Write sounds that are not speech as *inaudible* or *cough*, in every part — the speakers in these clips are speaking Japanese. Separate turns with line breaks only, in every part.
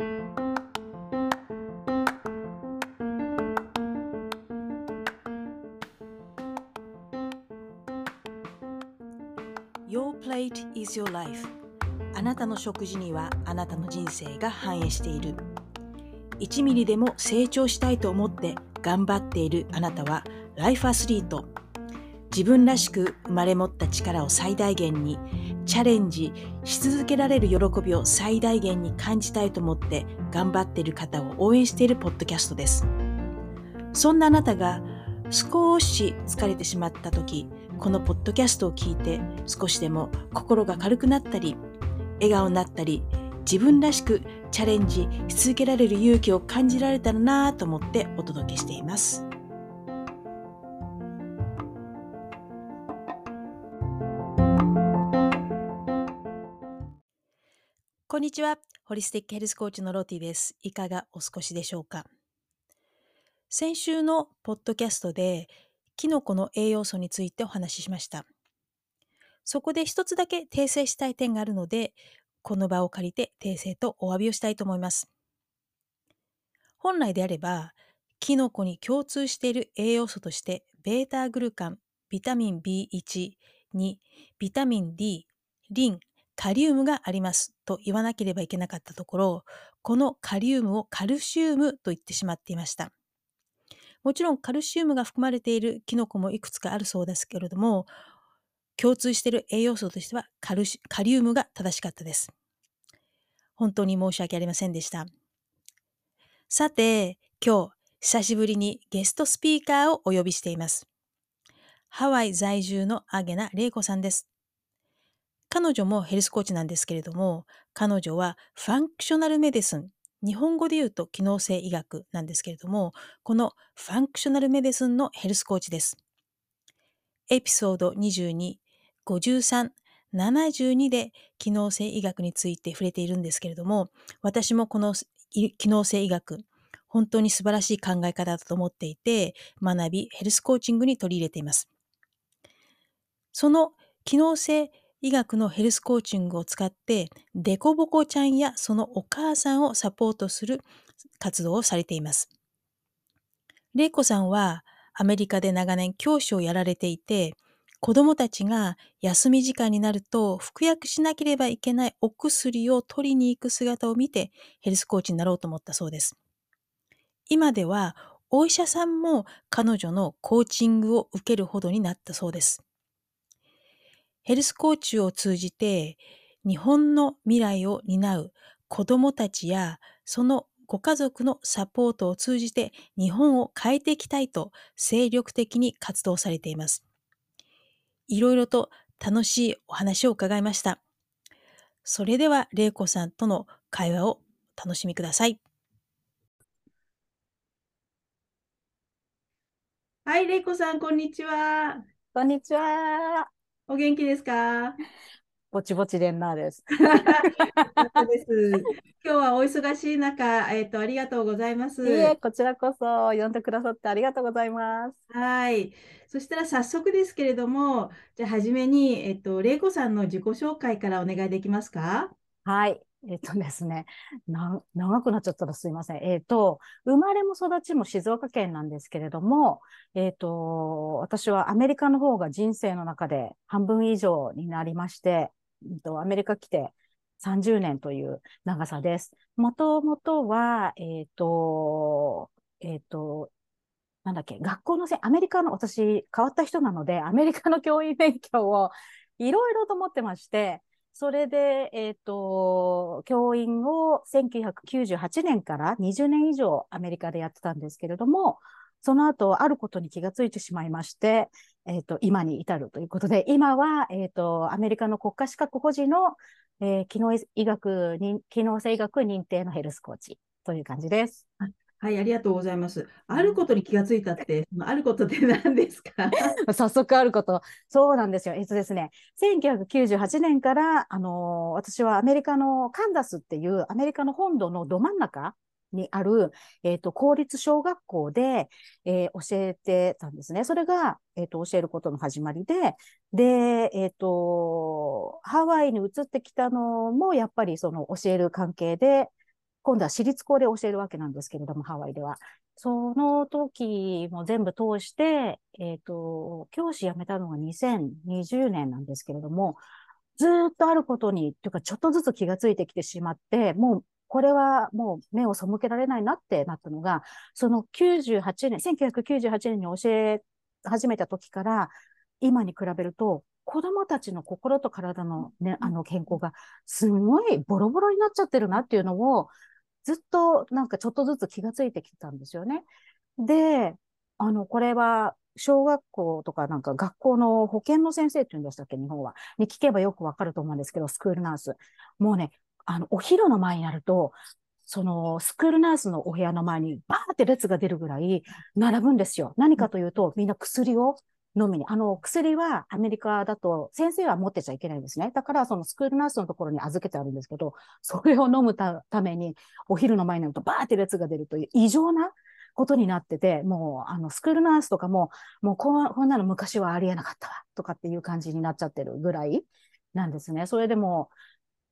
Your plate is your life. あなたの食事にはあなたの人生が反映している。1ミリでも成長したいと思って頑張っているあなたはライフアスリート自分らしく生まれ持った力を最大限にチャレンジし続けられる喜びを最大限に感じたいと思って頑張っている方を応援しているポッドキャストですそんなあなたが少し疲れてしまった時このポッドキャストを聞いて少しでも心が軽くなったり笑顔になったり自分らしくチャレンジし続けられる勇気を感じられたらなぁと思ってお届けしています。こんにちは。ホリスティックヘルスコーチのロティです。いかがお過ごしでしょうか？先週のポッドキャストでキノコの栄養素についてお話ししました。そこで一つだけ訂正したい点があるので、この場を借りて訂正とお詫びをしたいと思います。本来であれば、キノコに共通している栄養素として、ベータグルカン、ビタミン B1 にビタミン D、リン、カリウムがありますと言わなければいけなかったところ、このカリウムをカルシウムと言ってしまっていました。もちろんカルシウムが含まれているキノコもいくつかあるそうですけれども、共通している栄養素としてはカルシカリウムが正しかったです。本当に申し訳ありませんでした。さて、今日、久しぶりにゲストスピーカーをお呼びしています。ハワイ在住のアゲナ・レイコさんです。彼女も health coach なんですけれども、彼女は functional medicine、日本語で言うと機能性医学なんですけれども、この functional medicine の health coach です。エピソード22、53、72で機能性医学について触れているんですけれども、私もこの機能性医学、本当に素晴らしい考え方だと思っていて、学び、ヘルスコーチングに取り入れています。その機能性医学のヘルスコーチングを使って、デコボコちゃんやそのお母さんをサポートする活動をされています。レイコさんはアメリカで長年教師をやられていて、子供たちが休み時間になると服薬しなければいけないお薬を取りに行く姿を見てヘルスコーチになろうと思ったそうです。今ではお医者さんも彼女のコーチングを受けるほどになったそうです。ヘルスコーチを通じて日本の未来を担う子どもたちやそのご家族のサポートを通じて日本を変えていきたいと精力的に活動されています。いろいろと楽しいお話を伺いました。それでは、玲子さんとの会話を楽しみください。はい、玲子さん、こんにちは。
こんにちは。
お元気ですか？
ぼちぼちでんなです。*laughs* です
今日はお忙しい中、えっ、ー、と、ありがとうございます。
こちらこそ呼んでくださってありがとうございます。
はい。そしたら早速ですけれども、じゃあ、はじめに、えっ、ー、と、玲子さんの自己紹介からお願いできますか？
はい。えっ、とですねな、長くなっちゃったらすいません。えっ、と、生まれも育ちも静岡県なんですけれども、えっ、と、私はアメリカの方が人生の中で半分以上になりまして、えっと、アメリカ来て30年という長さです。もともとは、えっ、と、えっ、と、なんだっけ、学校のせ、アメリカの、私変わった人なので、アメリカの教員勉強をいろいろと思ってまして、それで、えっ、ー、と、教員を1998年から20年以上アメリカでやってたんですけれども、その後、あることに気がついてしまいまして、えっ、ー、と、今に至るということで、今は、えっ、ー、と、アメリカの国家資格保持の、えー、機能医学に、機能性医学認定のヘルスコーチという感じです。
ありがとうございます。あることに気がついたって、あることって何ですか？*laughs*
早速あること。そうなんですよ。えっとですね、1998年から、あのー、私はアメリカのカンザスっていうアメリカの本土のど真ん中にある、えっ、ー、と、公立小学校で、えー、教えてたんですね。それが、えっ、と、教えることの始まりで、で、えっ、と、ハワイに移ってきたのも、やっぱりその教える関係で、今度は私立校で教えるわけなんですけれども、ハワイでは。その時も全部通して、えっ、ー、と、教師辞めたのが2020年なんですけれども、ずっとあることに、というかちょっとずつ気がついてきてしまって、もうこれはもう目を背けられないなってなったのが、その98年、1998年に教え始めた時から、今に比べると、子供たちの心と体のね、あの健康がすごいボロボロになっちゃってるなっていうのを、ずっとなんかちょっとずつ気がついてきたんですよね。で、あの、これは小学校とかなんか学校の保健の先生って言うんでしたっけ、日本は。に聞けばよくわかると思うんですけど、スクールナース。もうね、あの、お昼の前になると、その、スクールナースのお部屋の前にバーって列が出るぐらい並ぶんですよ。何かというと、みんな薬を飲みに。あの、薬はアメリカだと先生は持ってちゃいけないんですね。だからそのスクールナースのところに預けてあるんですけど、それを飲むためにお昼の前になるとバーって列が出るという異常なことになってて、もう、あの、スクールナースとかも、もうここんなの昔はありえなかったわ、とかっていう感じになっちゃってるぐらいなんですね。それでも、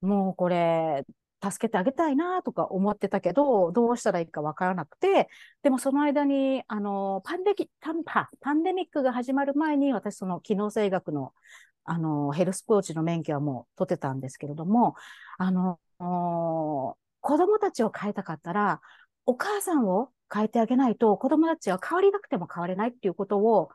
もうこれ、助けてあげたいなとか思ってたけど、どうしたらいいかわからなくて、でもその間に、あの、パンデキ、パンパ、ンデミックが始まる前に、私その機能性学の、あの、 health coach の免許はもう取ってたんですけれども、あの、子供たちを変えたかったら、お母さんを変えてあげないと、子供たちは変わりたくても変われないっていうことを、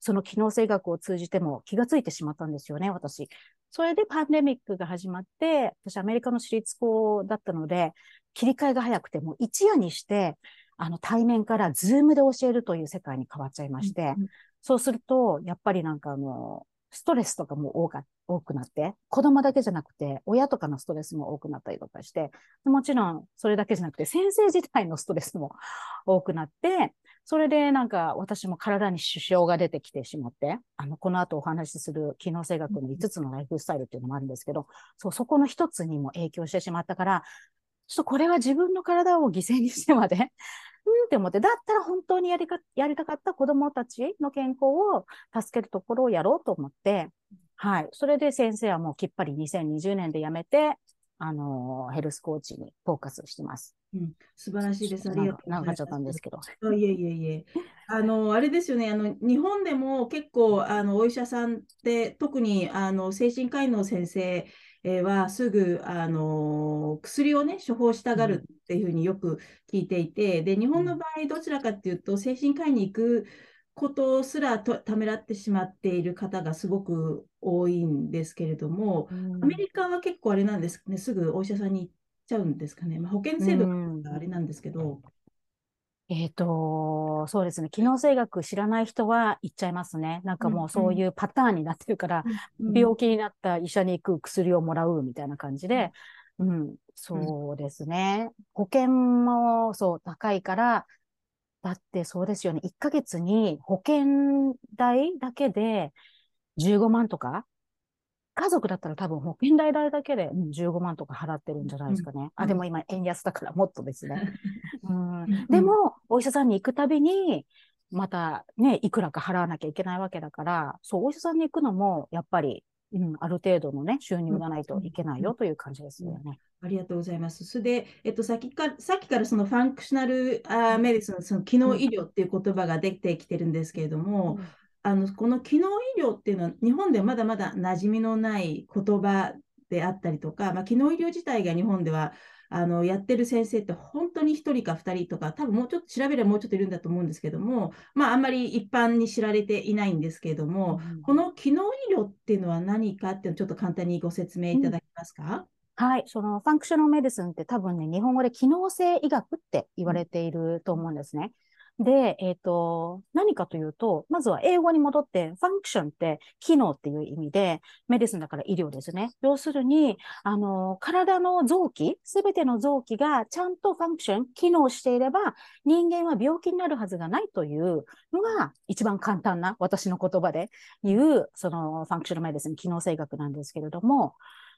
その機能性医学を通じても気がついてしまったんですよね、私。それでパンデミックが始まって、私アメリカの私立校だったので、切り替えが早くて、もう一夜にして、あの対面から Zoom で教えるという世界に変わっちゃいまして、うんうん、そうすると、やっぱりなんかあの、ストレスとかも多か多くなって、子供だけじゃなくて、親とかのストレスも多くなったりとかして、もちろんそれだけじゃなくて、先生自体のストレスも多くなって、それでなんか私も体に支障が出てきてしまって、あの、この後お話しする機能性学の5つのライフスタイルっていうのもあるんですけど、そう、そこの1つにも影響してしまったから、ちょっとこれは自分の体を犠牲にしてまでうんって思って、だったら本当にやりか、やりたかった子供たちの健康を助けるところをやろうと思って、はい。それで先生はもうきっぱり2020年で辞めて、あの、ヘルスコーチにフォーカスしてます。
うん、素晴らしいです。ありがとう。
長かっちゃったんですけど。
いえいえいえ。あの、あれですよね。あの、日本でも結構、あの、お医者さんって、特に、あの、精神科医の先生は、すぐ、あの、薬をね、処方したがるっていうふうによく聞いていて、で、日本の場合、どちらかっていうと、精神科医に行くことすらとためらってしまっている方がすごく多いんですけれども、うん、アメリカは結構あれなんですね、すぐお医者さんに行っちゃうんですかね。まあ、保険制度があれなんですけど。
うん、えっ、ー、と、そうですね。機能性学知らない人は行っちゃいますね。なんかもうそういうパターンになってるから、うん、病気になった医者に行く薬をもらうみたいな感じで、うん、そうですね。保険もそう高いから、だってそうですよね。1ヶ月に保険代だけで15万とか？家族だったら多分保険代代だけで、うん、15万とか払ってるんじゃないですかね。うん、あ、でも今円安だからもっとですね。うん、でも、お医者さんに行くたびに、またね、いくらか払わなきゃいけないわけだから、そう、お医者さんに行くのも、やっぱり、うん、ある程度のね、収入がないといけないよという感じですよね。
ありがとうございます。それで、えっと、さっきかさっきからそのファンクショナルあメディスン、その機能医療っていう言葉が出てきてるんですけれども、うん、あのこの機能医療っていうのは日本ではまだまだ馴染みのない言葉であったりとか、まあ、機能医療自体が日本ではあのやってる先生って本当に1人か2人とか、多分もうちょっと調べればもうちょっといるんだと思うんですけども、まあ、あんまり一般に知られていないんですけれども、うん、この機能医療っていうのは何かっていうのをちょっと簡単にご説明いただけますか、うん
はい。その functional medicine って多分ね、日本語で機能性医学って言われていると思うんですね。で、えっ、ー、と、何かというと、まずは英語に戻って、 function って機能っていう意味で、 medicine だから医療ですね。要するに、あの、体の臓器、すべての臓器がちゃんとファンクション、機能していれば、人間は病気になるはずがないというのが、一番簡単な私の言葉で言う、その function medicine、機能性医学なんですけれども、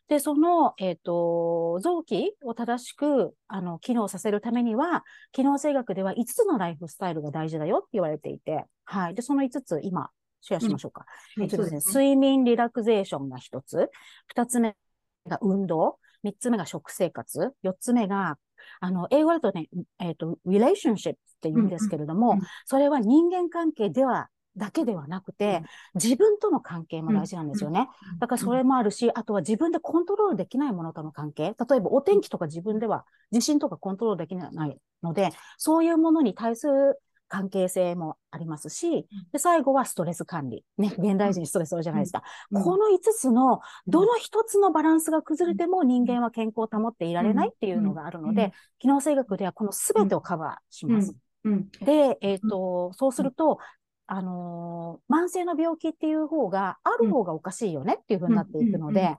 で、その、えっ、ー、と、臓器を正しく、あの、機能させるためには、機能性医学では5つのライフスタイルが大事だよって言われていて、はい。で、その5つ、今、シェアしましょうか。うん、えっとですね、すね睡眠リラクゼーションが1つ、2つ目が運動、3つ目が食生活、4つ目が、あの、英語だとね、えっ、と、relationship って言うんですけれども、
うんうん
それは人間関係では、だけではなくて、自分との関係も大事なんですよね。だからそれもあるし、あとは自分でコントロールできないものとの関係。例えばお天気とか自分では地震とかコントロールできないので、そういうものに対する関係性もありますし、で、最後はストレス管理。ね、現代人ストレス多いじゃないですか。
うん。
この5つの、どの一つのバランスが崩れても人間は健康を保っていられないっていうのがあるの
うん。
で、機能性学ではこの全てをカバーします。
うん。
で、えっ、と、そうすると、あのー慢性の病気っていう方が、ある方がおかしいよねっていうふうになっていくので、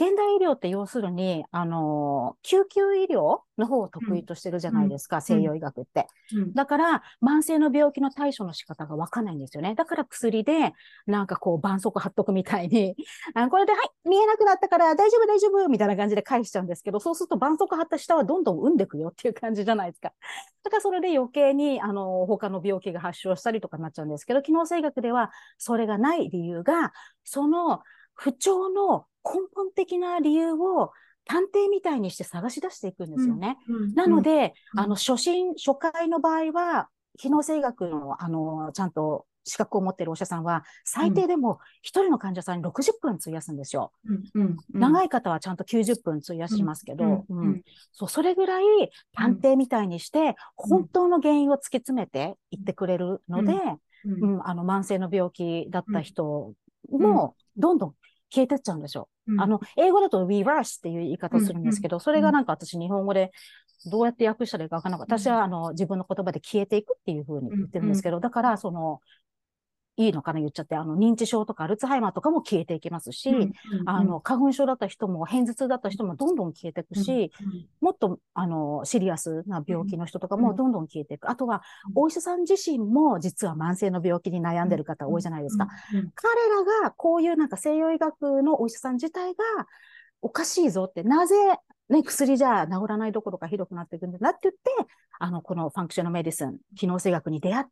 現代医療って要するに、あのー救急医療の方を得意としてるじゃないですか、西洋医学って。
うん
だから、慢性の病気の対処の仕方がわかんないんですよね。だから薬で、なんかこう、絆創膏貼っとくみたいに、*laughs* あこれで、はい、見えなくなったから大丈夫、大丈夫、みたいな感じで返しちゃうんですけど、そうすると絆創膏貼った下はどんどん産んでくよっていう感じじゃないですか。だからそれで余計に、あの、他の病気が発症したりとかになっちゃうんですけど、機能性学ではそれがない理由が、その不調の根本的な理由を探偵みたいにして探し出していくんですよね。
うん
なので、
うん。
あの、初心、初回の場合は、機能性学の、あの、ちゃんと資格を持っているお医者さんは、最低でも一人の患者さんに60分費やすんですよ。長い方はちゃんと90分費やしますけど、そう、それぐらい探偵みたいにして、本当の原因を突き詰めていってくれるので、
うん
うん、あの、慢性の病気だった人も、どんどん消えてっちゃうんですよ。
うん
あの、英語だと reverse っていう言い方をするんですけど、それがなんか私日本語でどうやって訳したらいいかわからなかった。私はあの、自分の言葉で消えていくっていうふうに言ってるんですけど、だからその、いいのかな言っちゃって、あの、認知症とかアルツハイマーとかも消えていきますし、
うん
あの、花粉症だった人も、片頭痛だった人もどんどん消えていくし、もっと、あの、シリアスな病気の人とかもどんどん消えていく。あとは、お医者さん自身も実は慢性の病気に悩んでる方多いじゃないですか。
うん。
彼らがこういうなんか西洋医学のお医者さん自体がおかしいぞって、なぜ、ね、薬じゃ治らないどころかひどくなっていくんだなって言って、あの、この functional medicine、機能性学に出会って、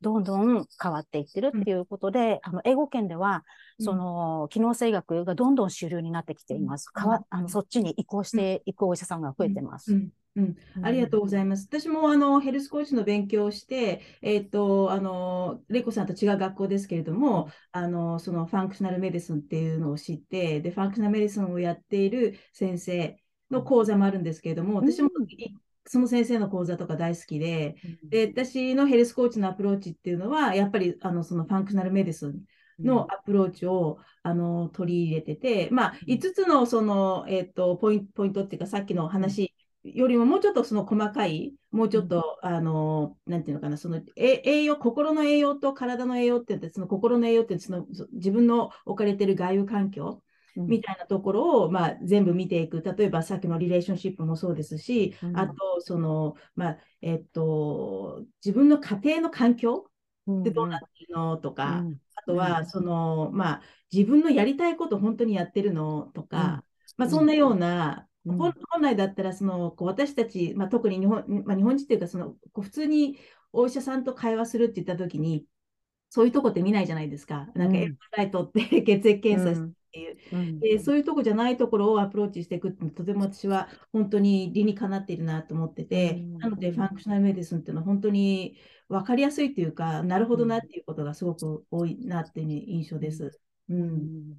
どんどん変わっていってるっていうことで、あの、英語圏では、
うん。
その、機能性学がどんどん主流になってきています。
うん。
変わ、あの、そっちに移行していくお医者さんが増えてます。
うん。うん。ありがとうございます。私もあのヘルスコーチの勉強をして、えっと、あの、レイコさんと違う学校ですけれども、あの、その functional medicine っていうのを知って、で、 functional medicine をやっている先生の講座もあるんですけれども、私もその先生の講座とか大好きで、で、私のヘルスコーチのアプローチっていうのは、やっぱりあのその functional medicine のアプローチを、あの取り入れてて、まあ、
うん。
5つのその、えっとポインポイントっていうか、さっきの話よりももうちょっとその細かい、もうちょっと、あの、なんていうのかな、そのえ栄養、心の栄養と体の栄養って言って、その心の栄養ってそのそ自分の置かれてる外部環境
うん
みたいなところを、まあ、全部見ていく。例えばさっきのリレーションシップもそうですし、
うん。
あと、その、まあ、えっと、自分の家庭の環境
うん
ってどうなってるのとか、
うん。
あとは、その、まあ、自分のやりたいこと本当にやってるのとか、まあ、そんなような、
うん。
本本来だったら、その、こう私たち、まあ、特に日本、まあ、日本人っていうか、その、こう普通にお医者さんと会話するって言ったときに、そういうとこって見ないじゃないですか。なんか、
うん。
エルライトって *laughs* 血液検査してっていう。
うん
でそういうとこじゃないところをアプローチしていくってとても私は本当に理にかなっているなと思ってて、
うん
なので functional medicine っていうのは本当に分かりやすいというか、なるほどなっていうことがすごく多いなっていう印象です。うん、
うん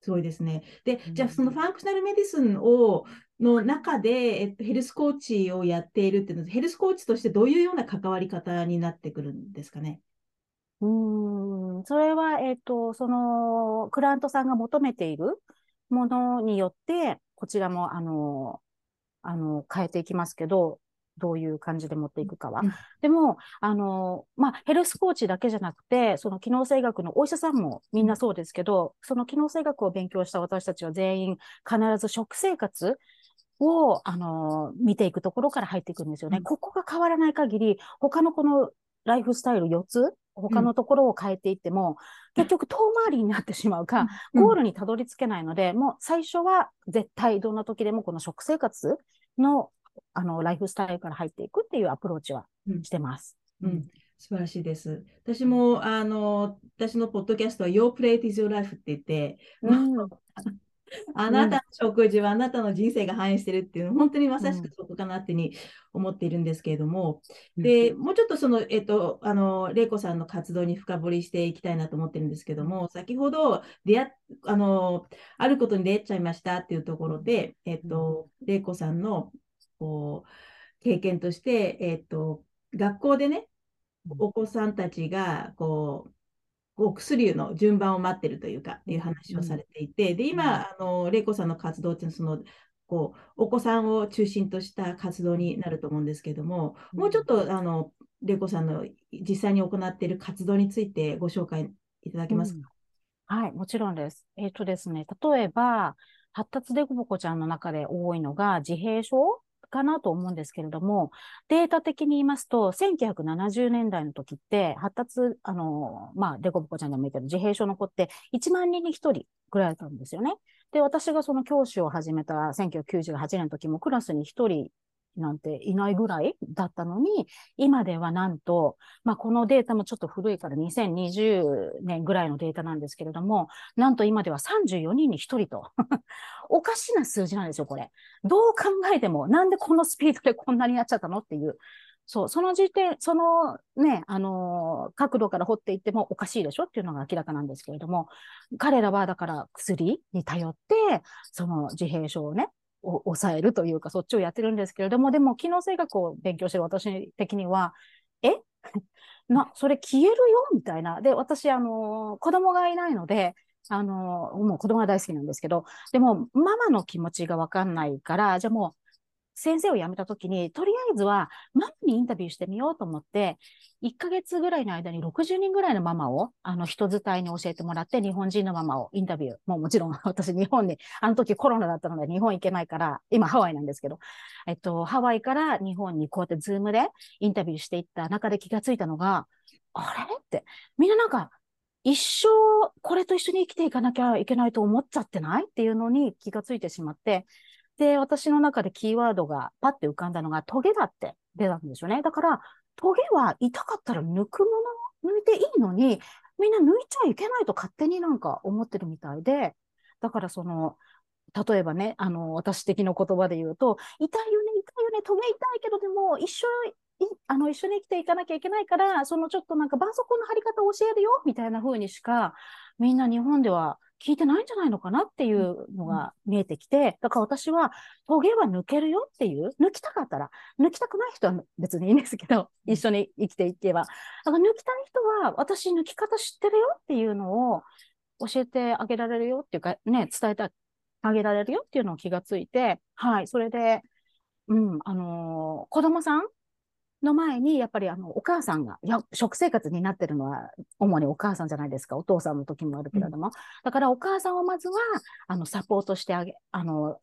すごいですね。で
う、ん
じゃあその functional medicine をの中で、えっと、ヘルスコーチをやっているっていうのは、ヘルスコーチとしてどういうような関わり方になってくるんですかね？
うーん、それは、えっと、その、クライアントさんが求めているものによって、こちらも、あの、あの、変えていきますけど、どういう感じで持っていくかは。
うん
でも、あの、まあ、ヘルスコーチだけじゃなくて、その機能性学のお医者さんもみんなそうですけど、その機能性学を勉強した私たちは全員必ず食生活を、あの、見ていくところから入っていくんですよね。
うん
ここが変わらない限り、他のこのライフスタイル4つ、他のところを変えていっても、結局遠回りになってしまうか、ゴールにたどり着けないので、もう最初は絶対どんな時でもこの食生活のあのライフスタイルから入っていくっていうアプローチは
うん。
してます。
うん、素晴らしいです。私も、あの、私のポッドキャストは Your Plate is Your Life って言って、
うん。
まああなたの食事はあなたの人生が反映してるっていうの本当にまさしくそこかなってに思っているんですけれども、うん、でもうちょっとその、えっと、あの玲子さんの活動に深掘りしていきたいなと思ってるんですけども、先ほど出会あのあることに出会っちゃいましたっていうところで、えっと、玲子さんのこう経験として、えっと、学校でね、お子さんたちがこうお薬の順番を待ってるというか、っていう話をされていて、で、今、あの、玲子さんの活動っていうのは、その、こう、お子さんを中心とした活動になると思うんですけれども、もうちょっと、あの、玲子さんの実際に行っている活動についてご紹介いただけますか、
うん、はい、もちろんです。えっ、ー、とですね、例えば、発達デコボコちゃんの中で多いのが自閉症かなと思うんですけれども、データ的に言いますと、1970年代の時って、発達、あの、まあ、デコボコちゃんでもいいけど、自閉症の子って1万人に1人くらいだったんですよね。で、私がその教師を始めた1998年の時もクラスに1人なんていないぐらいだったのに、今ではなんと、まあ、このデータもちょっと古いから2020年ぐらいのデータなんですけれども、なんと今では34人に1人と。*laughs* おかしな数字なんですよ、これ。どう考えても、なんでこのスピードでこんなにやっちゃったのっていう。そう、その時点、そのね、あのー、角度から掘っていってもおかしいでしょっていうのが明らかなんですけれども、彼らはだから薬に頼って、その自閉症をね、抑えるというか、そっちをやってるんですけれども、でも機能性学を勉強してる。私的には、え？*laughs* な、それ消えるよ？みたいな。で、私、あの、子供がいないので、あの、もう子供が大好きなんですけど、でも、ママの気持ちがわかんないから、じゃあもう、先生を辞めた時に、とりあえずはママにインタビューしてみようと思って、1ヶ月ぐらいの間に60人ぐらいのママを、あの、人伝いに教えてもらって、日本人のママをインタビュー。もうもちろん *laughs* 私日本に、あの時コロナだったので日本行けないから、今ハワイなんですけど、えっと、ハワイから日本にこうやってズームでインタビューしていった中で気がついたのが、あれって、みんななんか、一生これと一緒に生きていかなきゃいけないと思っちゃってないっていうのに気がついてしまって、で、私の中でキーワードがパッて浮かんだのが、トゲだって出たんですよね。だから、トゲは痛かったら抜くもの、抜いていいのに、みんな抜いちゃいけないと勝手になんか思ってるみたいで、だからその、例えばね、あの、私的な言葉で言うと、痛いよね、痛いよね、トゲ痛いけど、でも一緒あの、一緒に生きていかなきゃいけないから、そのちょっとなんか絆創膏の貼り方を教えるよ、みたいな風にしか、みんな日本では聞いてないんじゃないのかなっていうのが見えてきて、だから私は、トゲは抜けるよっていう、抜きたかったら、抜きたくない人は別にいいんですけど、一緒に生きていけば。だから抜きたい人は、私抜き方知ってるよっていうのを教えてあげられるよっていうか、ね、伝えてあげられるよっていうのを気がついて、はい、それで、うん、あのー、子供さんの前に、やっぱりあの、お母さんが、いや、食生活になってるのは、主にお母さんじゃないですか。お父さんの時もあるけれども。うん、だからお母さんをまずは、あの、サポートしてあげ、あの、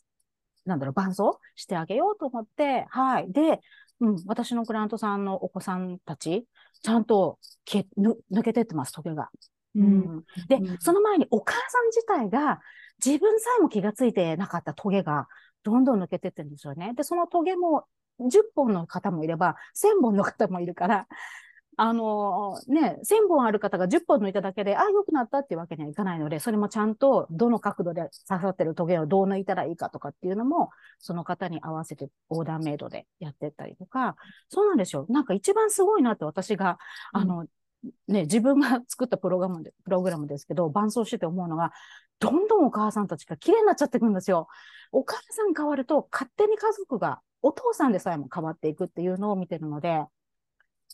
なんだろう、伴走してあげようと思って、はい。で、うん、私のクライアントさんのお子さんたち、ちゃんと抜けてってます、時計が。うん、で、うん、その前にお母さん自体が自分さえも気がついてなかったトゲがどんどん抜けてってるんですよね。で、そのトゲも10本の方もいれば、1000本の方もいるから、あのー、ね、1000本ある方が10本抜いただけで、ああ、良くなったっていうわけにはいかないので、それもちゃんとどの角度で刺さってるトゲをどう抜いたらいいかとかっていうのも、その方に合わせてオーダーメイドでやってったりとか、そうなんですよ。なんか一番すごいなって私が、うん、あの、ね、自分が作ったプログラムで、プログラムですけど、伴走してて思うのが、どんどんお母さんたちが綺麗になっちゃってくるんですよ。お母さん変わると、勝手に家族がお父さんでさえも変わっていくっていうのを見てるので、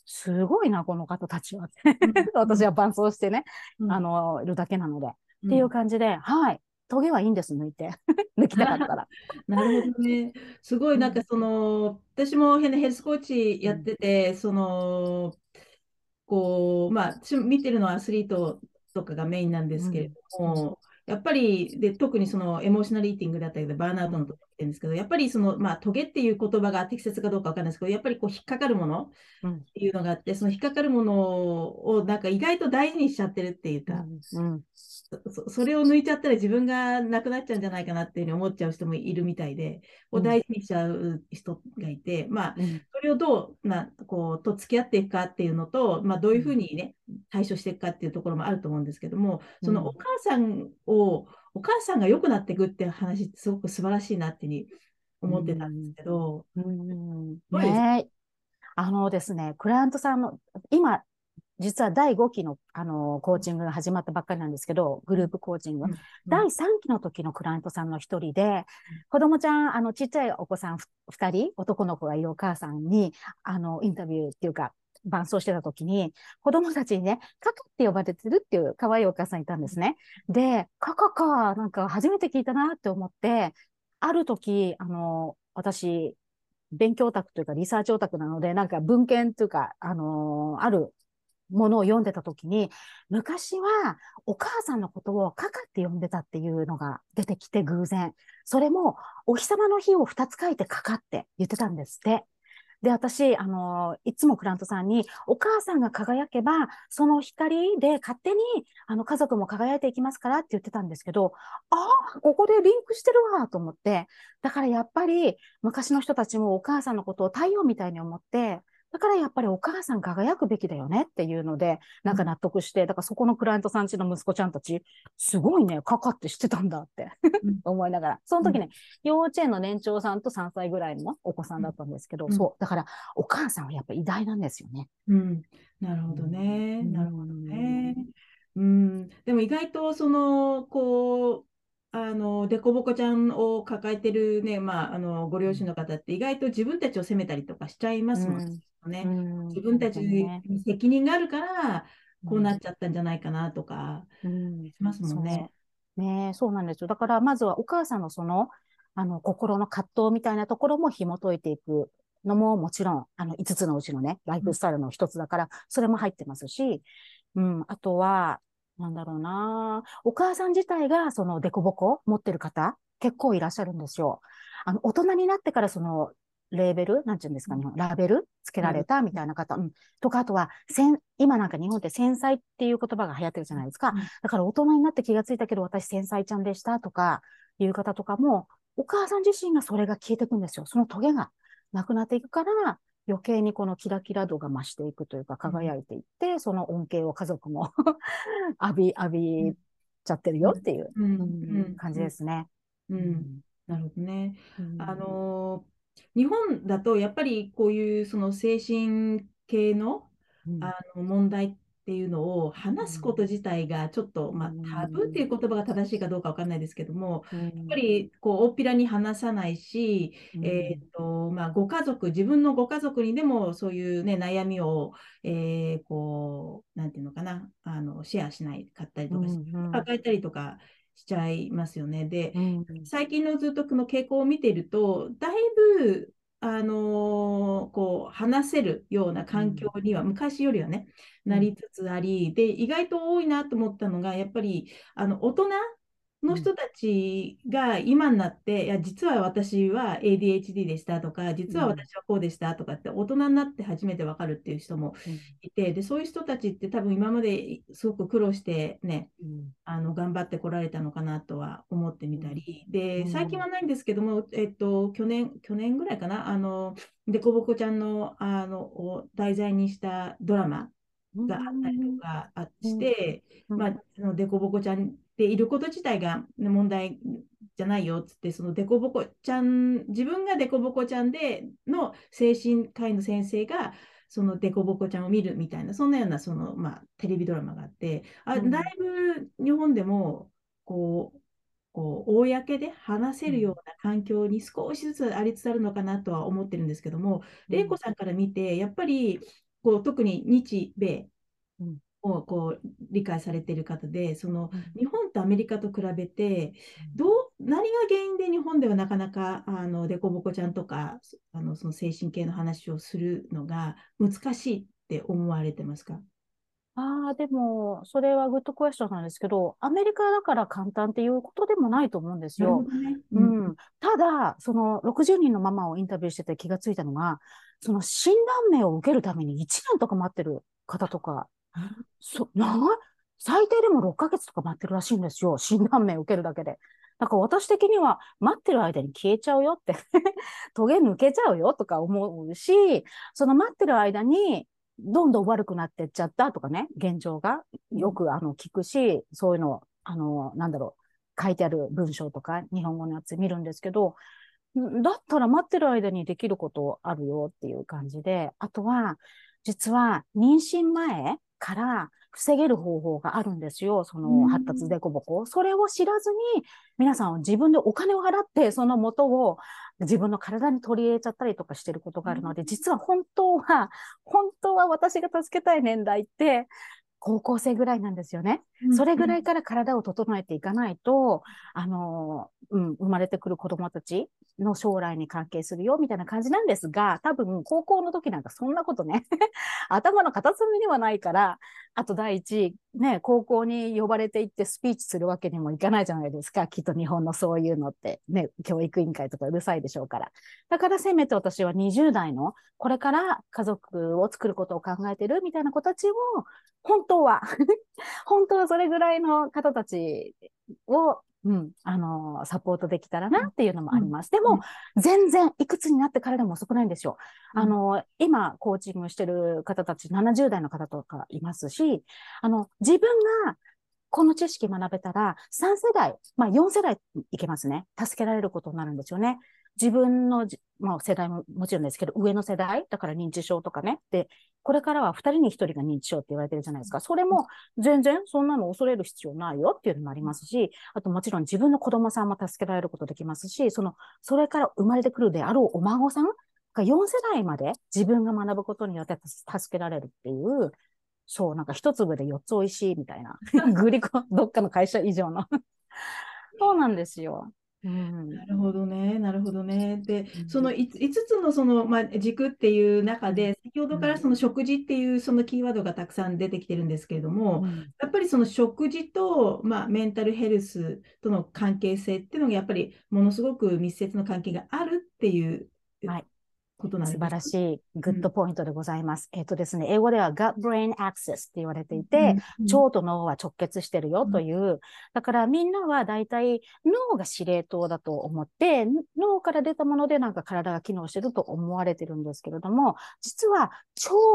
すごいな、この方たちは。*laughs* 私は伴走してね、うん、あの、いるだけなので。うん、っていう感じで、はい。トゲはいいんです、抜いて。*laughs* 抜きたかったら。*laughs*
なるほどね。すごい、なんかその、私もヘルスコーチやってて、その、こう、まあ、見てるのはアスリートとかがメインなんですけれども、やっぱりで特にそのエモーショナルイーティングだったりバーンアウトのところってんですけど、やっぱりその、まあ、トゲっていう言葉が適切かどうかわかんないですけど、やっぱりこう引っかかるものっていうのがあって、うん、その引っかかるものをなんか意外と大事にしちゃってるっていうか、うん、そそれを抜いちゃったら自分がなくなっちゃうんじゃないかなっていうふうに思っちゃう人もいるみたいで、を大事にしちゃう人がいて、まあ、それをどうなこうと付き合っていくかっていうのと、まあ、どういうふうにね、対処していくかっていうところもあると思うんですけども、そのお母さんを、お母さんが良くなっていくっていう話、すごく素晴らしいなっていうふうに思ってたんですけど、
うん。
どうです？
ねあのですね、クライアントさんの、今、実は第5期の、あの、コーチングが始まったばっかりなんですけど、グループコーチング。
うん。
第3期の時のクライアントさんの一人で、子供ちゃん、あの、ちっちゃいお子さんふ二人、男の子がいるお母さんに、あの、インタビューっていうか、伴走してた時に、子供たちにね、カカって呼ばれてるっていう可愛いお母さんいたんですね。で、カカか、なんか初めて聞いたなって思って、ある時、あの、私、勉強オタクというかリサーチオタクなので、なんか文献というか、あのあるものを読んでた時に、昔はお母さんのことをカカって呼んでたっていうのが出てきて偶然。それもお日様の日を二つ書いてカカって言ってたんですって。で、私、あの、いつもクラントさんに、お母さんが輝けば、その光で勝手に、あの、家族も輝いていきますからって言ってたんですけど、ああ、ここでリンクしてるわ、と思って。だからやっぱり、昔の人たちもお母さんのことを太陽みたいに思って、だからやっぱりお母さん輝くべきだよねっていうので、なんか納得して、だからそこのクライアントさんちの息子ちゃんたち、すごいね、かかってしてたんだって
うん *laughs*
思いながら。その時ね、幼稚園の年長さんと3歳ぐらいのお子さんだったんですけど、
うん
そう。だからお母さんはやっぱ偉大なんですよね。
うん、なるほどね。
うん
なるほどね。うん、でも意外とその、こう、あの、デコボコちゃんを抱えてるね、まあ、あの、ご両親の方って意外と自分たちを責めたりとかしちゃいますもんね。
うん
自分たち
ね
に責任があるから、こうなっちゃったんじゃないかなとか、
うん
しますもんね。
そうねそうなんですよ。だから、まずはお母さんのその、あの、心の葛藤みたいなところも紐解いていくのももちろん、あの、5つのうちのね、ライフスタイルの一つだから、それも入ってますし、うん、あとは、なんだろうな、お母さん自体がそのデコボコ持ってる方、結構いらっしゃるんですよ。あの、大人になってからその、レーベルなんていうんですか、日本、ラベルつけられたみたいな方、うん。とか、あとは、せん、今なんか日本って繊細っていう言葉が流行ってるじゃないですか。
うん
だから大人になって気がついたけど、私繊細ちゃんでしたとか、いう方とかも、お母さん自身がそれが消えていくんですよ。そのトゲがなくなっていくから、余計にこのキラキラ度が増していくというか、輝いていって、その恩恵を家族も *laughs* 浴び、浴びちゃってるよっていう、
うん。
うん。感じですね。
うん。うん。なるほどね。
うん。
あのー日本だとやっぱりこういうその精神系の
うん。
あの問題っていうのを話すこと自体がちょっと、まあ、タブーっていう言葉が正しいかどうかわかんないですけども、やっぱりこう大っぴらに話さないし、えーとまあ、ご家族、自分のご家族にでもそういう、ね、悩みを、えーこう、なんていうのかな、あのシェアしないかったりとか抱えたりとかしちゃいますよね。で、
うん。
最近のずっとこの傾向を見ていると、だいぶ、あのーこう話せるような環境には、昔よりはね、なりつつあり、で、意外と多いなと思ったのが、やっぱりあの大人の人たちが今になって、いや、実は私は ADHD でしたとか、実は私はこうでしたとかって、大人になって初めてわかるっていう人もいて、で、そういう人たちって多分今まですごく苦労してね、
うん。
あの頑張ってこられたのかなとは思ってみたり、
う
で、
ん。
最近はないんですけども、えっと、去年、去年ぐらいかな、あの、でこぼこちゃんの、あの、を題材にしたドラマがあったりとかあして、
うん。
まあ、そのデコボコちゃんでいること自体がね問題じゃないよっつって、そのデコボコちゃん、自分がデコボコちゃんでの精神科医の先生が、そのデコボコちゃんを見るみたいな、そんなようなその、まあ、テレビドラマがあって、あ
うん。
だいぶ日本でもこう、こう公で話せるような環境に少しずつありつつあるのかなとは思ってるんですけども、玲子さんから見て、やっぱりこう特に日米
うん
をこう理解されている方で、その
うん
日本とアメリカと比べて、どう何が原因で日本ではなかなかあのデコボコちゃんとかあのその精神系の話をするのが難しいって思われてますか？
ああ、でも、それはグッドクエスチョンなんですけど、アメリカだから簡単っていうことでもないと思うんですよ。
どね。
う
うん
ん。ただ、その60人のママをインタビューしてて気がついたのが、その診断名を受けるために1年とか待ってる方とか、そ、な、最低でも6ヶ月とか待ってるらしいんですよ。診断名を受けるだけで。だから私的には待ってる間に消えちゃうよって、*laughs* トゲ抜けちゃうよとか思うし、その待ってる間にどんどん悪くなってっちゃったとかね、現状がよくあの聞くし、そういうの、あの、なんだろう。書いてある文章とか、日本語のやつ見るんですけど、んだったら待ってる間にできることあるよっていう感じで、あとは、実は妊娠前から防げる方法があるんですよ。その発達でこぼこ。それを知らずに、皆さんは自分でお金を払って、その元を自分の体に取り入れちゃったりとかしてることがあるので、実は本当は、本当は私が助けたい年代って、高校生ぐらいなんですよね。それぐらいから体を整えていかないと、あの、うん、生まれてくる子供たちの将来に関係するよ、みたいな感じなんですが、多分、高校の時なんかそんなことね、*laughs* 頭の片隅にはないから、あと第一、ね、高校に呼ばれて行ってスピーチするわけにもいかないじゃないですか。きっと日本のそういうのって、ね、教育委員会とかうるさいでしょうから。だからせめて私は20代の、これから家族を作ることを考えてるみたいな子たちを、本当は、*laughs* 本当はそれぐらいの方たちを、うん、あの、サポートできたらなっていうのもあります。でも、全然いくつになってからでも遅くないんですよ。あの、今、コーチングしてる方たち、70代の方とかいますし、あの、自分がこの知識学べたら、3世代、まあ4世代いけますね。助けられることになるんですよね。自分のじ、まあ世代ももちろんですけど、上の世代、だから認知症とかね。で、これからは2人に1人が認知症って言われてるじゃないですか。それも全然そんなの恐れる必要ないよっていうのもありますし、あともちろん自分の子供さんも助けられることできますし、その、それから生まれてくるであろうお孫さんが4世代まで自分が学ぶことによって助けられるっていう、そう、なんか一粒で4つ美味しいみたいな。*laughs* グリコ、どっかの会社以上の。*laughs* そうなんですよ。うん。
なるほどね、なるほどね。で
う、ん。
その5つのその、まあ、軸っていう中で、先ほどからその食事っていうそのキーワードがたくさん出てきてるんですけれども、やっぱりその食事と、まあ、メンタルヘルスとの関係性っていうのがやっぱりものすごく密接の関係があるっていう
はい
ことなんです。
素晴らしいグッドポイントでございます。えっとですね、英語では gut brain axis って言われていて、腸と脳は直結してるよという、だからみんなは大体脳が司令塔だと思って、脳から出たものでなんか体が機能してると思われてるんですけれども、実は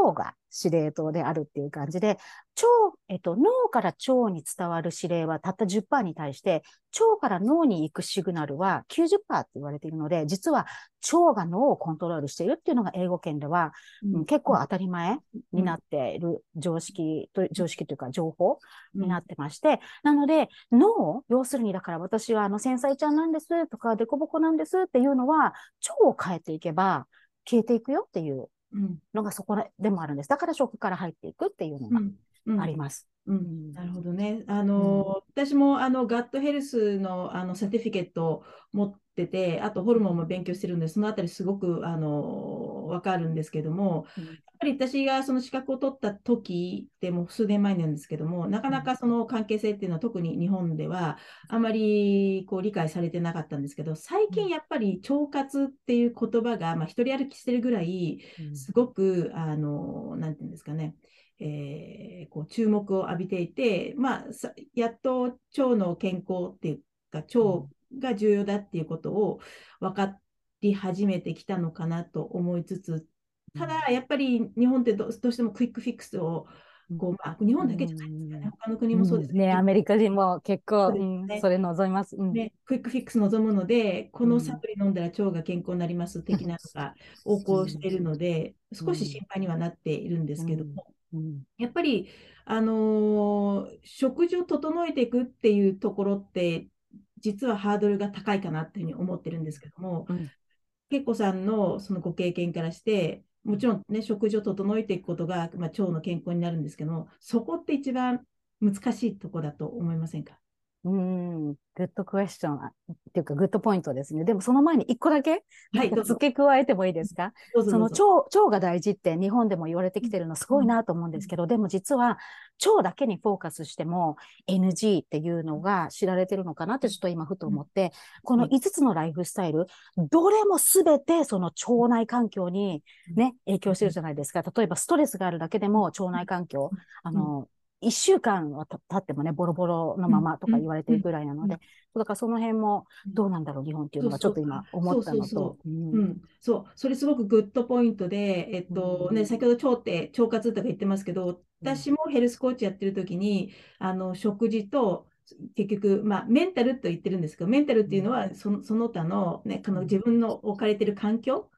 腸が司令塔であるっていう感じで、腸、えっと、脳から腸に伝わる指令はたった10%に対して、腸から脳に行くシグナルは90%って言われているので、実は腸が脳をコントロールしているっていうのが英語圏では、うん。結構当たり前になっている常識と、常識というか情報になってまして、なので脳、要するにだから私はあの繊細ちゃんなんですとか、デコボコなんですっていうのは、腸を変えていけば消えていくよっていう
うん。
のがそこでもあるんです。だから食から入っていくっていうのが。
うん
あります。
うん、なるほどね。あの、私もあのガットヘルスのあのサティフィケットを持ってて、あとホルモンも勉強してるんで、そのあたりすごくあのわかるんですけども、
うん。
やっぱり私がその資格を取った時ってもう数年前なんですけども、なかなかその関係性っていうのは特に日本ではあまりこう理解されてなかったんですけど、最近やっぱり腸活っていう言葉が、まあ、一人歩きしてるぐらい、すごく、あの、なんていうんですかね、えーこう注目を浴びていて、まあ、さやっと腸の健康っていうか、腸が重要だっていうことを分かり始めてきたのかなと思いつつ、ただ、やっぱり日本ってどどうしてもクイックフィックスを、こうまあ、日本だけじゃないですかね、他の国もそうです
ね、アメリカ人も結構、
そね。
それ望みます。うん。
ね、クイックフィックス望むので、こ
うん。
のサプリ飲んだら腸が健康になります的なのが *laughs* 横行しているので、少し心配にはなっているんですけども、
うん。
やっぱり、あのー食事を整えていくっていうところって、実はハードルが高いかなっていうふうに思ってるんですけども、
うん。
けいこさんのそのご経験からして、もちろんね、食事を整えていくことが、まあ、腸の健康になるんですけども、そこって一番難しいところだと思いませんか？
うん、グッドクエスチョン。っていうか、 good point ですね。でもその前に一個だけ、
はい。
付け加えてもいいですか？その腸、腸が大事って日本でも言われてきてるのすごいなと思うんですけど、でも実は腸だけにフォーカスしても NG っていうのが知られてるのかなってちょっと今ふと思って、この5つのライフスタイル、どれもすべてその腸内環境にね、影響してるじゃないですか。例えばストレスがあるだけでも腸内環境、あの、一週間はた経ってもね、ボロボロのままとか言われてるぐらいなので、だからその辺もどうなんだろう、日本っていうのがちょっと今思ったのと。
そう、それすごくグッドポイントで、えっとね、
うん。
先ほど腸って腸活とか言ってますけど、私もヘルスコーチやってる時に、あの食事と結局、まあ、メンタルと言ってるんですけど、メンタルっていうのはそのその他の,、ね、この自分の置かれてる環境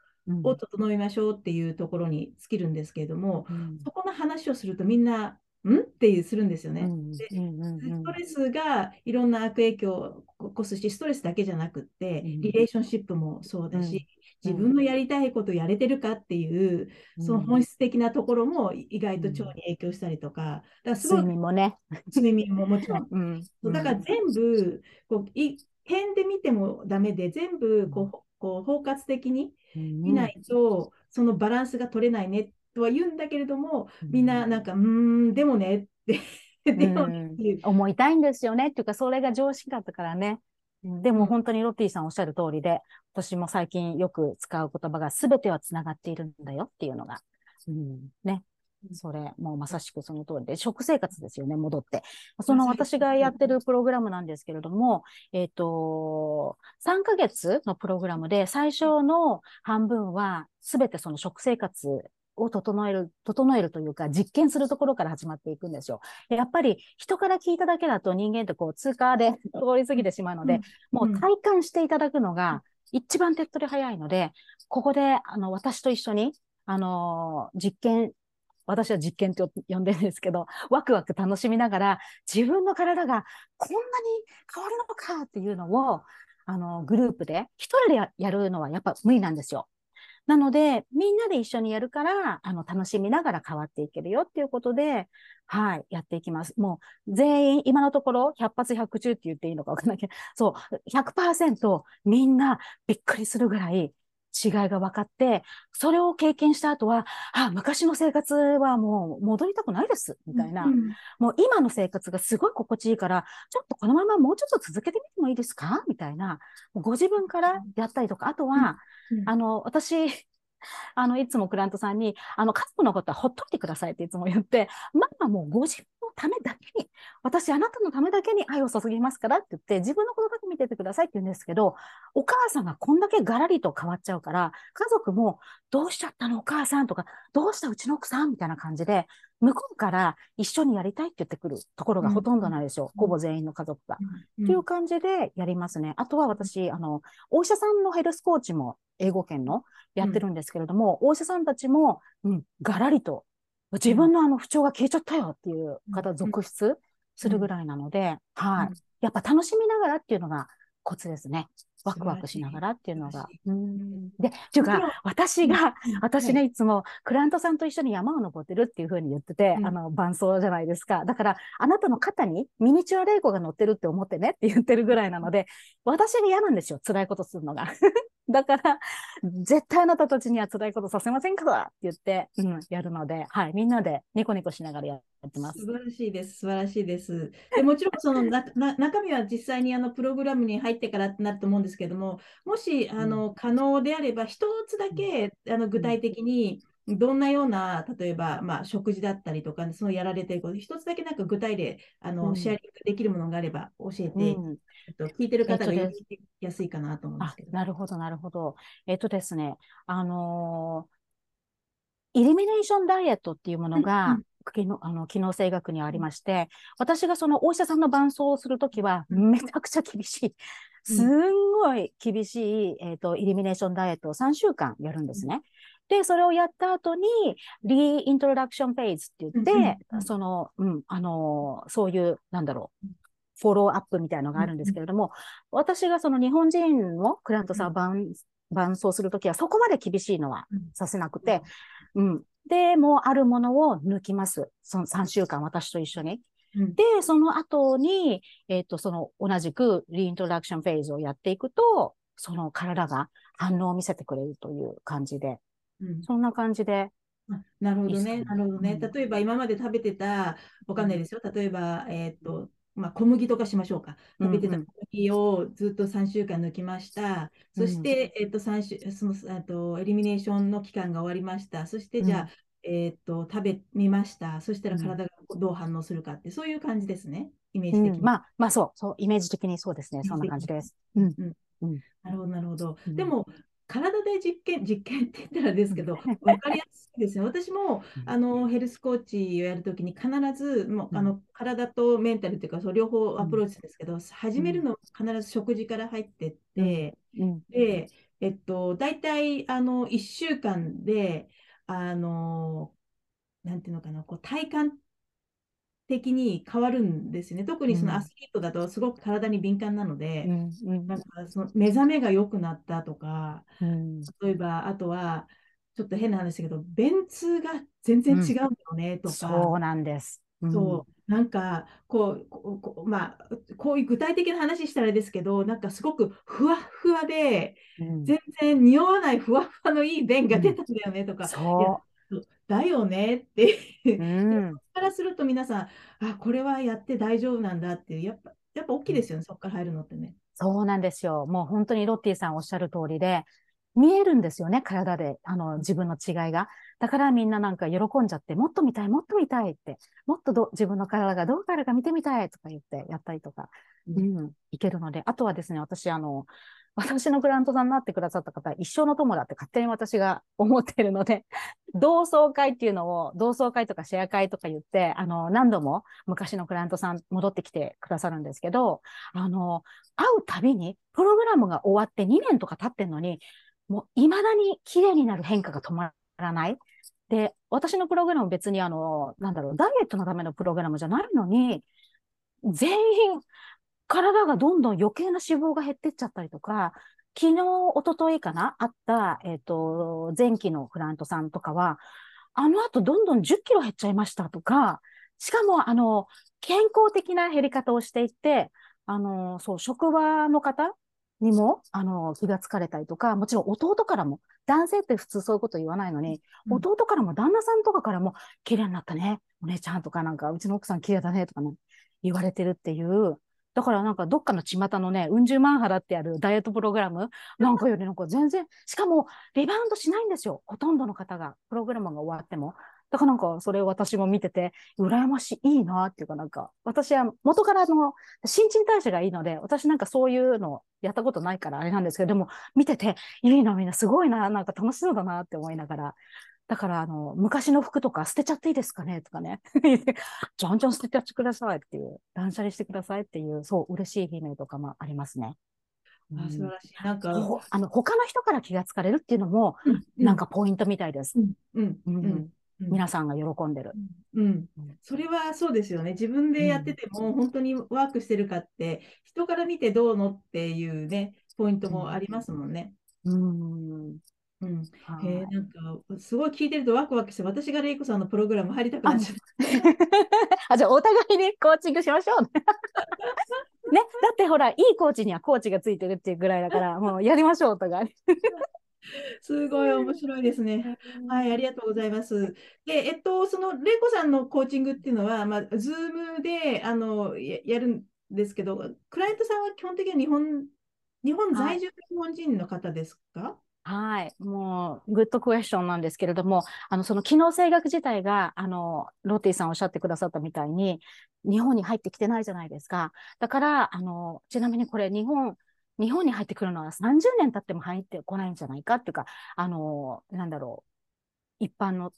を整えましょうっていうところに尽きるんですけれども、うん、そこの話をするとみんな、ん？ってするんですよね。でストレスがいろんな悪影響を起こすし、ストレスだけじゃなくって、リレーションシップもそうだし、自分のやりたいことやれてるかっていう、その本質的なところも意外と腸に影響したりとか、だから
すごい睡眠もね。
睡眠ももちろん。*laughs* うん、だから全部こうい、点で見てもダメで、全部こうこう包括的に見ないと、そのバランスが取れないねとは言うんだけれども、みんななんか、うん、でもねってでも
ね思いたいんですよねっていうか、それが常識だったからね。でも本当にロッティさんおっしゃる通りで、私も最近よく使う言葉が全ては繋がっているんだよっていうのが、うん、ね。それ、もうまさしくその通りで、食生活ですよね、戻って。その私がやってるプログラムなんですけれども、えっ、ー、と、3ヶ月のプログラムで最初の半分は全てその食生活を整える、整えるというか、実験するところから始まっていくんですよ。やっぱり人から聞いただけだと人間ってこう通過で通り過ぎてしまうので、もう体感していただくのが一番手っ取り早いので、ここで、あの、私と一緒に、あの、実験、私は実験って呼んでるんですけど、ワクワク楽しみながら、自分の体がこんなに変わるのかっていうのを、あの、グループで、一人でやるのはやっぱ無理なんですよ。なので、みんなで一緒にやるから、あの、楽しみながら変わっていけるよっていうことで、はい、やっていきます。もう、全員、今のところ、100発100中って言っていいのかわかんないけど、そう、100%みんなびっくりするぐらい、違いが分かって、それを経験した後は、あ、昔の生活はもう戻りたくないです、みたいな、うん、もう今の生活がすごい心地いいから、ちょっとこのままもうちょっと続けてみてもいいですか？みたいな、ご自分からやったりとか、あとは、うん。うん、あの、私、あの、いつもクライアントさんに、あの、家族のことはほっといてくださいっていつも言って、ママもうご自分のためだけに、私あなたのためだけに愛を注ぎますからって言って、自分のことだけ見ててくださいって言うんですけど、お母さんがこんだけガラリと変わっちゃうから、家族も、どうしちゃったのお母さんとか、どうしたうちの奥さんみたいな感じで、向こうから一緒にやりたいって言ってくるところがほとんどなんですよ。うん、ほぼ全員の家族が。うん、っていう感じでやりますね。あとは私、あの、お医者さんのヘルスコーチも英語圏のやってるんですけれども、うん、お医者さんたちも、うん、がらりと、自分のあの不調が消えちゃったよっていう方続出するぐらいなので、はい。やっぱ楽しみながらっていうのがコツですね。ワクワクしながらっていうのが。で、というか、私が、*laughs* 私ね、いつも、クラントさんと一緒に山を登ってるっていうふうに言ってて、あの、伴奏じゃないですか。だから、あなたの肩にミニチュアレイコが乗ってるって思ってねって言ってるぐらいなので、私が嫌なんですよ、辛いことするのが。*laughs* だから、絶対あなたたちには辛いことさせませんからって言って、うん、やるので、はい、みんなでニコニコしながらやってます。
素晴らしいです。素晴らしいです。でもちろん、そのな *laughs* な中身は実際にあのプログラムに入ってからってなると思うんですけども、もしあの、可能であれば、一つだけ、あの具体的に、どんなような、例えば、まあ、食事だったりとか、そのやられてること、一つだけなんか具体であの、うん、シェアリングできるものがあれば教えて、うん、と聞いてる方がやりやすいかなと思うんですけど。
なるほど、なるほど。えっとですね、あのー、イルミネーションダイエットっていうものが、うん機能あの機能性学にありまして、私がそのお医者さんの伴奏をするときは、めちゃくちゃ厳しい。すんごい厳しい、えっ、ー、と、イルミネーションダイエットを3週間やるんですね。で、それをやった後に、リイントロダクションフェーズって言って、その、うん、あの、そういう、なんだろう、フォローアップみたいなのがあるんですけれども、私がその日本人のクラントさんを伴伴走するときは、そこまで厳しいのはさせなくて、うん。で、もうあるものを抜きます。その3週間、私と一緒に。で、その後に、えっ、ー、と、その同じくリイントロダクションフェーズをやっていくと、その体が反応を見せてくれるという感じで、うん、そんな感じで。
なるほどね、なるほどね。例えば今まで食べてた、わかんないですよ。例えば、えっ、ー、と、まあ、小麦とかしましょうか。食べてた小麦をずっと3週間抜きました。うん、そして、えっ、ー、と、3週、その、えっと、エリミネーションの期間が終わりました。そして、じゃあ、うん、えっと、食べみました。そしたら体がどう反応するかって、そういう感じですね。イメージ的に。
まあ、まあ、そう、そう、イメージ的にそうですね。そんな感じです。うん。
うん。なるほど、なるほど。でも、体で実験、実験って言ったらですけど、*laughs* 分かりやすいですね。私もあのヘルスコーチをやるときに必ずもう、あの体とメンタルっていうか、そう両方アプローチするんですけど、始めるの必ず食事から入ってって、で、えっと、大体あの1週間で、あの、なんていうのかな、こう体感的に変わるんですよね。特にそのアスリートだとすごく体に敏感なので、うんうん、なんかその目覚めが良くなったとか、うん、例えばあとは、ちょっと変な話だけど、便通が全然違うんだよねとか、
そうなんです。
そう、なんかこうこう、まあ、こういう具体的な話したらですけど、なんかすごくふわふわで、全然匂わないふわふわのいい便が出たんだよねとか、
そう
だよねって。うん、からすると皆さん、あ、これはやって大丈夫なんだっていう、やっぱ、やっぱ大きいですよね、そこから入るのってね。
そうなんですよ。もう本当にロッティさんおっしゃる通りで、見えるんですよね、体で、あの、自分の違いが。だからみんななんか喜んじゃって、もっと見たい、もっと見たいって、もっとど自分の体がどうかあるか見てみたいとか言ってやったりとか、うん、うん、いけるので、あとはですね、私、あの、私のクライアントさんになってくださった方は一生の友だって勝手に私が思っているので、同窓会っていうのを、同窓会とかシェア会とか言って、あの、何度も昔のクライアントさん戻ってきてくださるんですけど、あの、会うたびに、プログラムが終わって2年とか経ってんのに、もう未だに綺麗になる変化が止まらない。で、私のプログラム別にあの、なんだろう、ダイエットのためのプログラムじゃないのに、全員体がどんどん余計な脂肪が減ってっちゃったりとか、昨日、一昨日かなあった、えっ、ー、と、前期のクラントさんとかは、あの後どんどん10キロ減っちゃいましたとか、しかも、あの、健康的な減り方をしていって、あの、そう、職場の方にも、あの、気がつかれたりとか、もちろん弟からも、男性って普通そういうこと言わないのに、うん、弟からも旦那さんとかからも、綺麗になったね、お姉ちゃんとかなんか、うちの奥さん綺麗だねとかね、言われてるっていう、だからなんかどっかの巷のね、うん十万払ってやるダイエットプログラム？なんかよりなんか全然、しかもリバウンドしないんですよ。ほとんどの方が、プログラムが終わっても。だからなんかそれを私も見てて、羨ましい、いいなっていうかなんか、私は元からの新陳代謝がいいので、私なんかそういうのやったことないからあれなんですけど、でも見てて、いいな、みんなすごいな、なんか楽しそうだなって思いながら、だから、あの、昔の服とか捨てちゃっていいですかね？とかね。じゃんじゃん捨てちゃってくださいっていう、断捨離してくださいっていう、そう、嬉しい悲鳴とかもありますね。
あ素晴らしい。なんか、
あの、他の人から気がつかれるっていうのも、うん、なんかポイントみたいです。
うん。うん。うん
皆さんが喜んでる、
うん。それはそうですよね。自分でやってても、本当にワークしてるかって、人から見てどうのっていうね、ポイントもありますもんね。
うん。
うん、へえ、なんか、すごい聞いてるとワクワクして、私がレイコさんのプログラム入りたくなっちゃった。*laughs*
あ、じゃあ、お互いにコーチングしましょうね。*laughs* ね、だってほら、いいコーチにはコーチがついてるっていうぐらいだから、もうやりましょう、お互い。
すごい面白いですね。はい、ありがとうございます。で、えっと、そのレイコさんのコーチングっていうのは、まあ、ズームであのややるんですけど、クライアントさんは基本的には日本日本在住の日本人の方ですか、はい
はい。もう、グッドクエスチョンなんですけれども、あの、その機能性学自体が、あの、ロッティさんおっしゃってくださったみたいに、日本に入ってきてないじゃないですか。だから、あの、ちなみにこれ、日本、日本に入ってくるのは30年経っても入ってこないんじゃないかっていうか、あの、なんだろう、一般の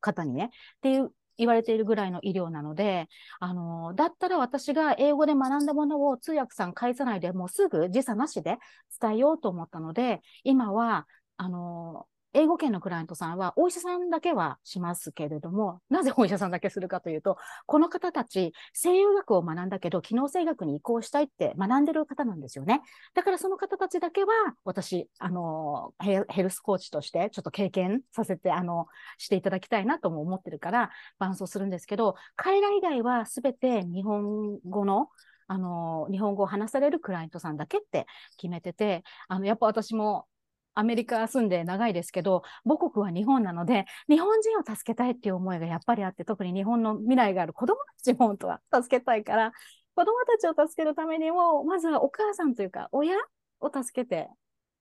方にね、っていう言われているぐらいの医療なので、あの、だったら私が英語で学んだものを通訳さん返さないでもうすぐ時差なしで伝えようと思ったので、今は、あの、英語圏のクライアントさんはお医者さんだけはしますけれども、なぜお医者さんだけするかというと、この方たち、声優学を学んだけど、機能性学に移行したいって学んでる方なんですよね。だからその方たちだけは、私、あの、ヘルスコーチとしてちょっと経験させて、あの、していただきたいなとも思ってるから、伴走するんですけど、彼ら以外はすべて日本語のあの、日本語を話されるクライアントさんだけって決めてて、あの、やっぱ私もアメリカ住んで長いですけど、母国は日本なので、日本人を助けたいっていう思いがやっぱりあって、特に日本の未来がある子供たちも本当は助けたいから、子供たちを助けるためにも、まずはお母さんというか、親を助けて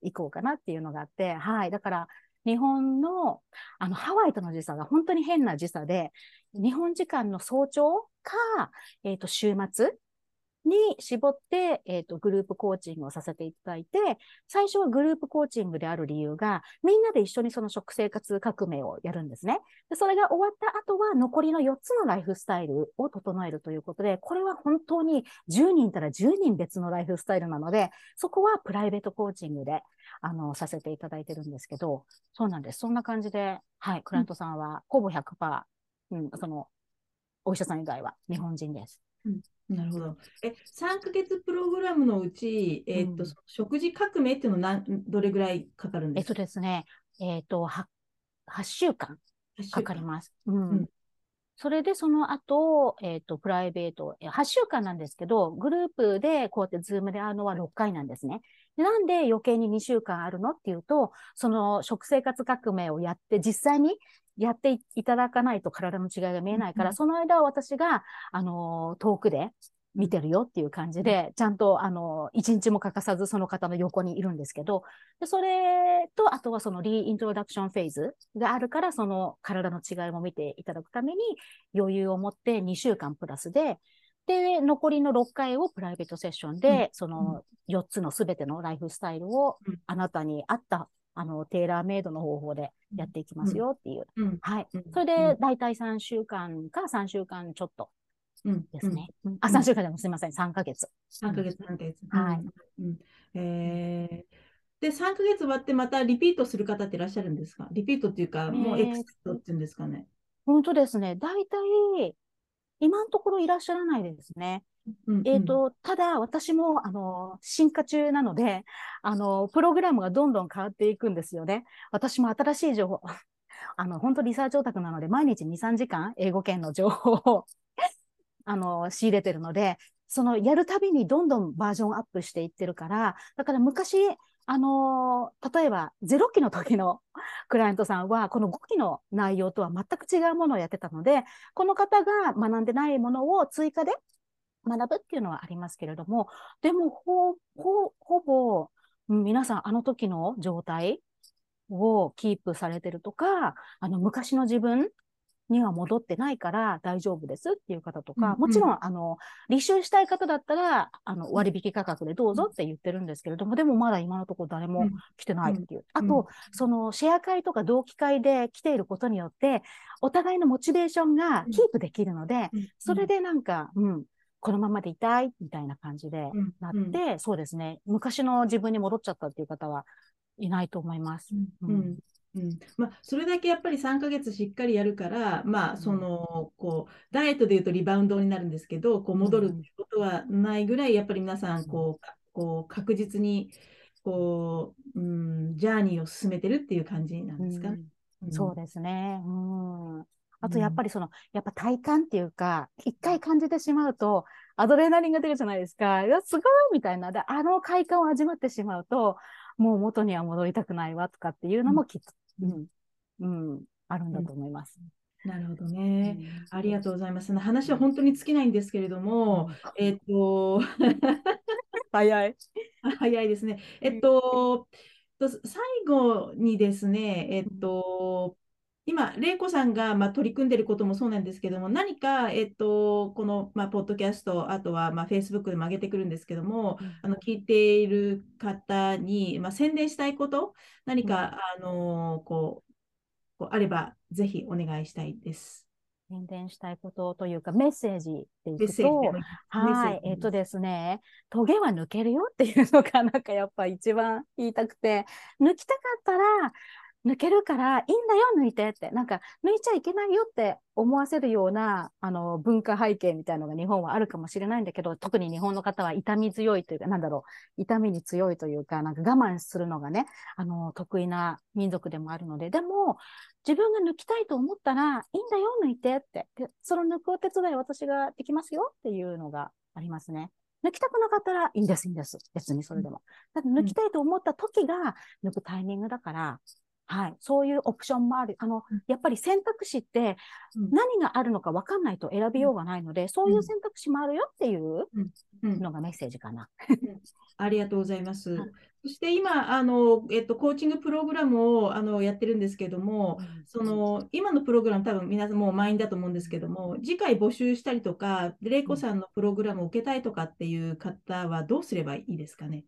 いこうかなっていうのがあって、はい。だから、日本の、あの、ハワイとの時差が本当に変な時差で、日本時間の早朝か、えっ、ー、と、週末に絞って、えっ、と、グループコーチングをさせていただいて、最初はグループコーチングである理由が、みんなで一緒にその食生活革命をやるんですね。でそれが終わった後は、残りの4つのライフスタイルを整えるということで、これは本当に10人いたら10人別のライフスタイルなので、そこはプライベートコーチングで、あの、させていただいてるんですけど、そうなんです。そんな感じで、はい、クライアントさんはほぼ100%、うん、その、お医者さん以外は日本人です。
うんなるほど。え、3ヶ月プログラムのうち、えっと、
うん
食事革命っていうのは何どれぐらいかかるん
えっ
ですか？
とですね、えっと、は8週間かかります。うん。
うん
それでその後、えっ、と、プライベート、え8週間なんですけど、グループでこうやってズームで会うのは6回なんですね。でなんで余計に2週間あるのっていうと、その食生活革命をやって、実際にやっていいただかないと体の違いが見えないから、
うん
その間は私が、あのー遠くで見てるよっていう感じで、ちゃんと、あのー一日も欠かさずその方の横にいるんですけど、でそれと、あとはその reintroduction phase があるから、その体の違いも見ていただくために余裕を持って2週間プラスで、で、残りの6回をプライベートセッションで、
うん。
その4つのすべてのライフスタイルを
うん。
あなたに合った、あの、テーラーメイドの方法でやっていきますよっていう。
うん。
はい。
うん。
それで、だいたい3週間か3週間ちょっと
うん
ですね。
うん
あ、3週間でもすみません。3ヶ月。
3ヶ月、3ヶ月。
はい
うんうんえーで、3ヶ月終わってまたリピートする方っていらっしゃるんですか？リピートっていうか、もう
えー
エクセットっていうんですかね？
本当ですね。だいたい、今のところいらっしゃらないですね。
うん
えっ、と、ただ私も、あの、進化中なので、あの、プログラムがどんどん変わっていくんですよね。私も新しい情報、*laughs* あの、本当リサーチオタクなので、毎日2、3時間英語圏の情報を、あの、仕入れてるので、その、やるたびにどんどんバージョンアップしていってるから、だから昔、あの例えば0期の時の *laughs* クライアントさんは、この5期の内容とは全く違うものをやってたので、この方が学んでないものを追加で学ぶっていうのはありますけれども、でも、ほ、ほ、ほぼ、皆さんあの時の状態をキープされてるとか、あの昔の自分には戻ってないから大丈夫ですっていう方とか、
うん
もちろん、あの、履修したい方だったら、あの、割引価格でどうぞって言ってるんですけれども、でもまだ今のところ誰も
うん。
来てないっていう。あ
うん。
と、そのシェア会とか同期会で来ていることによって、お互いのモチベーションがキープできるので、
うん。
それでなんか、うん、このままでいたいみたいな感じで
うん。
なっ
うん
て、そうですね、昔の自分に戻っちゃったっていう方はいないと思います。
うん。うんうんまあ、それだけやっぱり3ヶ月しっかりやるから、まあ、そのこうダイエットでいうとリバウンドになるんですけど、こう戻るってことはないぐらい、やっぱり皆さんこう、かこう確実にこう、うん、ジャーニーを進めてるっていう感じなんですかね。
うんそうですね。うん。あと、
うん
やっぱりその、やっぱ体感っていうか、一回感じてしまうと、アドレナリンが出るじゃないですか。いや、すごいみたいな。で、あの快感を味わってしまうと、もう元には戻りたくないわとかっていうのもきっと、うん、うん、あるんだと思います。
なるほど
う
ね。
ん
ありがとうございます。話は本当に尽きないんですけれども、えっと、*laughs*
早い。
早いですね。えっと、と最後にですね、えっと、今、玲子さんが、まあ、取り組んでいることもそうなんですけども、何か、えっと、この、まあ、ポッドキャスト、あとは、まあ、Facebook でも上げてくるんですけども、
うん。
あの聞いている方に、まあ、宣伝したいこと、何か、あのこう、こうあれば、ぜひお願いしたいです。
宣伝したいことというか、メッセージってい
メッ
くとはいえっとですね、トゲは抜けるよっていうのが、なんかやっぱ一番言いたくて、抜きたかったら、抜けるからいいんだよ、抜いてって。なんか、抜いちゃいけないよって思わせるような、あの、文化背景みたいなのが日本はあるかもしれないんだけど、特に日本の方は痛み強いというか、なんだろう、痛みに強いというか、なんか我慢するのがね、あの、得意な民族でもあるので、でも、自分が抜きたいと思ったら、いいんだよ、抜いてって。で、その抜くお手伝い私ができますよっていうのがありますね。抜きたくなかったらいいんです、いいんです。別にそれでも。だって抜きたいと思った時が抜くタイミングだから、はい。そういうオプションもある。あの
うん、
やっぱり選択肢って
うん
何があるのか分かんないと選びようがないので、そういう選択肢もあるよっていう
うん
のがメッセージかな。
ありがとうございます
はい。
そして今、あの、えっと、コーチングプログラムをあのやってるんですけども、その今のプログラム、多分皆さんもう満員だと思うんですけども、次回募集したりとか、でレイコさんのプログラムを受けたいとかっていう方はどうすればいいですかね？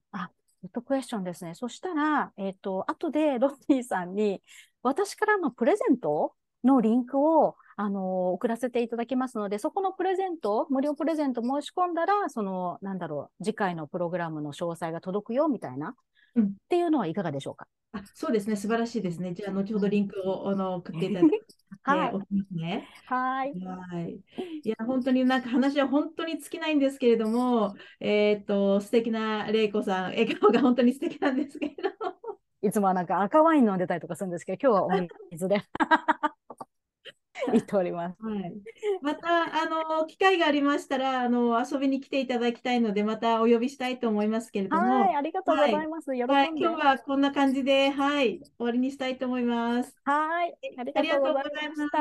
グッドクエスチョンですね。そしたら、えっ、と、後でロッティさんに、私からのプレゼントのリンクを、あの送らせていただきますので、そこのプレゼント、無料プレゼント申し込んだら、その、なんだろう、次回のプログラムの詳細が届くよ、みたいな、
うん
っていうのはいかがでしょうか？
あそうですね、素晴らしいですね。じゃあ、後ほどリンクをあの送っていただいて *laughs*
はい
ね。
はい。
はい。いや、本当になんか話は本当に尽きないんですけれども、えっと、素敵なレイコさん、笑顔が本当に素敵なんですけれども。
いつもはなんか赤ワイン飲んでたりとかするんですけど、今日はお水で *laughs* 言っております。
はい。また、あの、機会がありましたら、あの、遊びに来ていただきたいので、またお呼びしたいと思いますけれども、
はい、ありがとうございます。喜んで。
はい、今日はこんな感じで、はい、終わりにしたいと思います。
はい、あり
がとうご
ざ。
いま
した。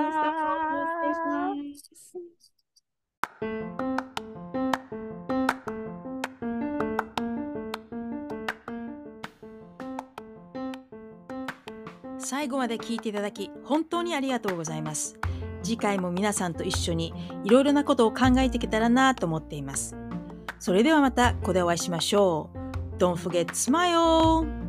失礼します。
最後まで聞いていただき本当にありがとうございます。次回も皆さんと一緒にいろいろなことを考えていけたらなと思っています。それではまたここでお会いしましょう。Don't forget smile!